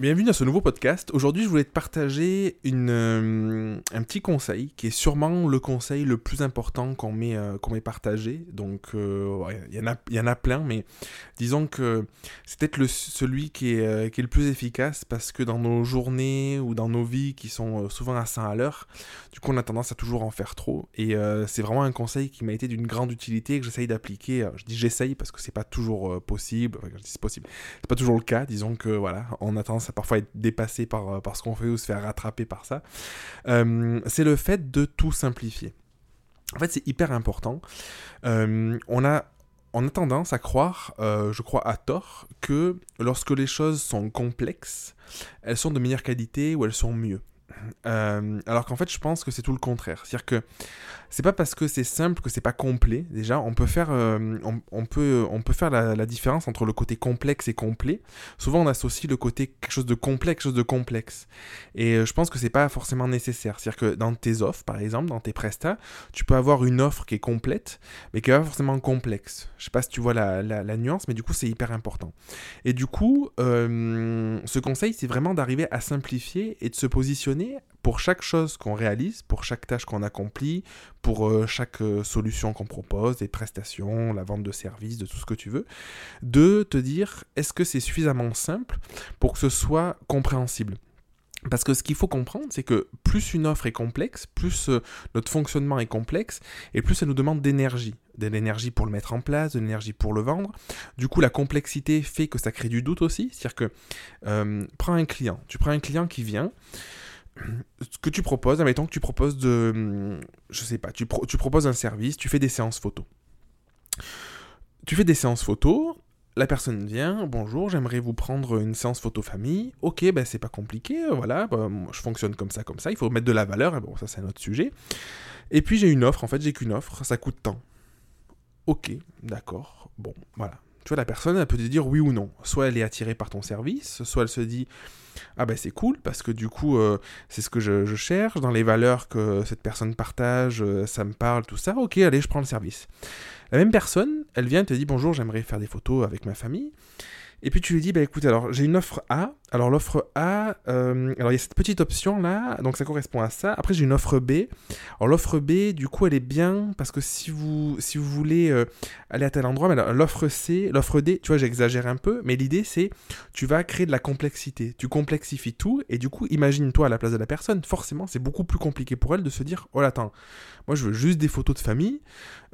Bienvenue dans ce nouveau podcast. Aujourd'hui, je voulais te partager euh, un petit conseil qui est sûrement le conseil le plus important qu'on m'ait euh, qu'on partagé. Donc, euh, il y, en a, y en a plein, mais disons que c'est peut-être celui qui est, qui est le plus efficace parce que dans nos journées ou dans nos vies qui sont souvent à 100 à l'heure, du coup, on a tendance à toujours en faire trop. Et c'est vraiment un conseil qui m'a été d'une grande utilité et que j'essaye d'appliquer. Je dis j'essaye parce que c'est pas toujours possible. Enfin, je dis c'est possible. C'est pas toujours le cas. Disons que voilà, on a tendance parfois être dépassé par, euh, par ce qu'on fait ou se faire rattraper par ça, euh, c'est le fait de tout simplifier. En fait, c'est hyper important. Euh, on a tendance à croire, je crois à tort, que lorsque les choses sont complexes, elles sont de meilleure qualité ou elles sont mieux. Euh, alors qu'en fait, je pense que c'est tout le contraire. C'est-à-dire que c'est pas parce que c'est simple que c'est pas complet. Déjà, on peut faire, euh, on, peut, on peut faire la, différence entre le côté complexe et complet. Souvent, on associe le côté quelque chose de complexe, quelque chose de complexe. Et euh, je pense que c'est pas forcément nécessaire. C'est-à-dire que dans tes offres, par exemple, dans tes prestats, tu peux avoir une offre qui est complète, mais qui est pas forcément complexe. Je sais pas si tu vois la nuance, mais du coup, c'est hyper important. Et du coup, ce conseil, c'est vraiment d'arriver à simplifier et de se positionner pour chaque chose qu'on réalise, pour chaque tâche qu'on accomplit, pour euh, chaque euh, solution qu'on propose, des prestations, la vente de services, de tout ce que tu veux, de te dire est-ce que c'est suffisamment simple pour que ce soit compréhensible? Parce que ce qu'il faut comprendre, c'est que plus une offre est complexe, plus euh, notre fonctionnement est complexe, et plus ça nous demande d'énergie. De l'énergie pour le mettre en place, de l'énergie pour le vendre. Du coup, la complexité fait que ça crée du doute aussi. C'est-à-dire que, prends un client. Tu prends un client qui vient, ce que tu proposes, admettons que tu proposes de. Je sais pas, tu, proposes un service, tu fais des séances photos. Tu fais des séances photos, la personne vient, bonjour, j'aimerais vous prendre une séance photo famille. Ok, ben c'est pas compliqué, voilà, bah, je fonctionne comme ça, comme ça, il faut mettre de la valeur, bon, ça c'est un autre sujet. Et puis j'ai une offre, en fait, j'ai qu'une offre, ça coûte tant. Ok, d'accord, bon, voilà. La personne, elle peut te dire oui ou non. Soit elle est attirée par ton service, soit elle se dit ah ben c'est cool parce que du coup euh, c'est ce que je, cherche dans les valeurs que cette personne partage, euh, ça me parle, tout ça. Ok, allez, je prends le service. La même personne, elle vient et te dit bonjour, j'aimerais faire des photos avec ma famille. Et puis tu lui dis, bah écoute, alors j'ai une offre A. Alors l'offre A, euh, alors il y a cette petite option là, donc ça correspond à ça. Après j'ai une offre B. Alors l'offre B, du coup, elle est bien parce que si vous, si vous voulez euh, aller à tel endroit, mais l'offre C, l'offre D, tu vois, j'exagère un peu, mais l'idée c'est, tu vas créer de la complexité. Tu complexifies tout et du coup, imagine-toi à la place de la personne. Forcément, c'est beaucoup plus compliqué pour elle de se dire, oh là, attends, moi je veux juste des photos de famille.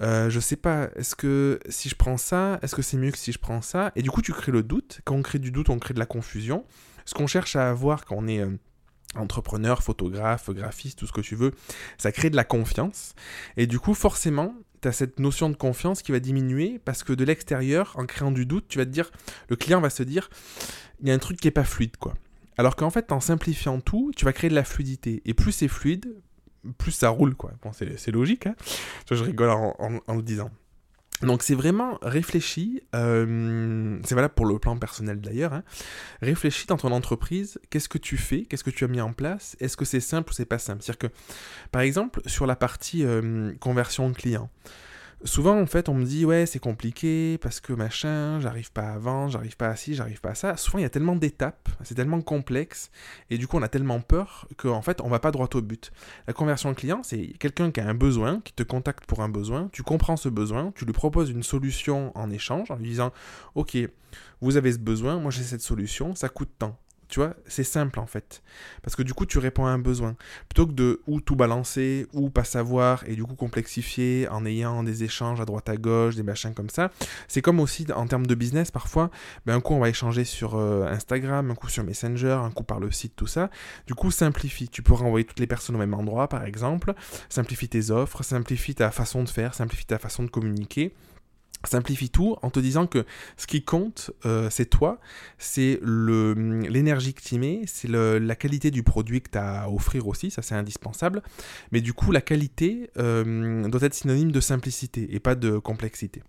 Euh, je sais pas, est-ce que si je prends ça, est-ce que c'est mieux que si je prends ça? Et du coup, tu crées le doute. Quand on crée du doute, on crée de la confusion. Ce qu'on cherche à avoir quand on est euh, entrepreneur, photographe, graphiste, tout ce que tu veux, ça crée de la confiance. Et du coup, forcément, tu as cette notion de confiance qui va diminuer parce que de l'extérieur, en créant du doute, tu vas te dire, le client va se dire, il y a un truc qui est pas fluide, quoi. Alors qu'en fait, en simplifiant tout, tu vas créer de la fluidité. Et plus c'est fluide, plus ça roule, quoi. Bon, c'est logique, hein. Je rigole en, le disant. Donc c'est vraiment réfléchi, euh, c'est valable pour le plan personnel d'ailleurs, hein, réfléchis dans ton entreprise, qu'est-ce que tu fais, qu'est-ce que tu as mis en place, est-ce que c'est simple ou c'est pas simple? C'est-à-dire que, par exemple, sur la partie euh, conversion client, Souvent, en fait, on me dit, ouais, c'est compliqué parce que machin, j'arrive pas à vendre, j'arrive pas à ci, j'arrive pas à ça. Souvent, il y a tellement d'étapes, c'est tellement complexe, et du coup, on a tellement peur qu'en fait, on va pas droit au but. La conversion client, c'est quelqu'un qui a un besoin, qui te contacte pour un besoin, tu comprends ce besoin, tu lui proposes une solution en échange, en lui disant, ok, vous avez ce besoin, moi j'ai cette solution, ça coûte tant. Tu vois, c'est simple en fait. Parce que du coup, tu réponds à un besoin. Plutôt que de ou tout balancer, ou pas savoir, et du coup complexifier en ayant des échanges à droite à gauche, des machins comme ça. C'est comme aussi en termes de business, parfois, ben, un coup on va échanger sur euh, Instagram, un coup sur Messenger, un coup par le site, tout ça. Du coup, simplifie. Tu peux renvoyer toutes les personnes au même endroit, par exemple. Simplifie tes offres, simplifie ta façon de faire, simplifie ta façon de communiquer simplifie tout en te disant que ce qui compte, euh, c'est toi, c'est l'énergie que tu mets, c'est la qualité du produit que tu as à offrir aussi, ça c'est indispensable. Mais du coup, la qualité euh, doit être synonyme de simplicité et pas de complexité.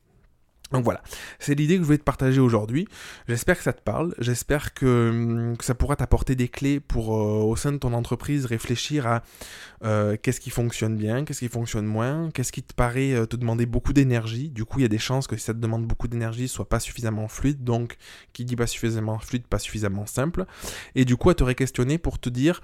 Donc voilà, c'est l'idée que je voulais te partager aujourd'hui. J'espère que ça te parle, j'espère que, hum, ça pourra t'apporter des clés pour, euh, au sein de ton entreprise, réfléchir à euh, qu'est-ce qui fonctionne bien, qu'est-ce qui fonctionne moins, qu'est-ce qui te paraît euh, te demander beaucoup d'énergie. Du coup, il y a des chances que si ça te demande beaucoup d'énergie, ce soit pas suffisamment fluide, donc qui dit pas suffisamment fluide, pas suffisamment simple. Et du coup, à te réquestionner pour te dire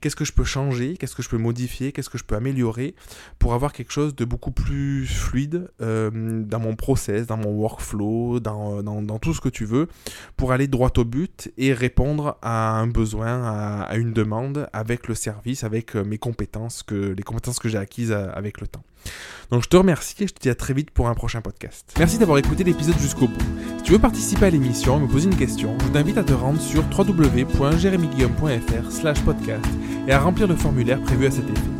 qu'est-ce que je peux changer, qu'est-ce que je peux modifier, qu'est-ce que je peux améliorer pour avoir quelque chose de beaucoup plus fluide dans mon process, dans mon workflow, dans, dans, tout ce que tu veux, pour aller droit au but et répondre à un besoin, à, une demande avec le service, avec euh, mes compétences, que, les compétences que j'ai acquises euh, avec le temps. Donc je te remercie et je te dis à très vite pour un prochain podcast. Merci d'avoir écouté l'épisode jusqu'au bout. Si tu veux participer à l'émission et me poser une question, je t'invite à te rendre sur www.jeremyguillaume.fr slash podcast et à remplir le formulaire prévu à cet effet.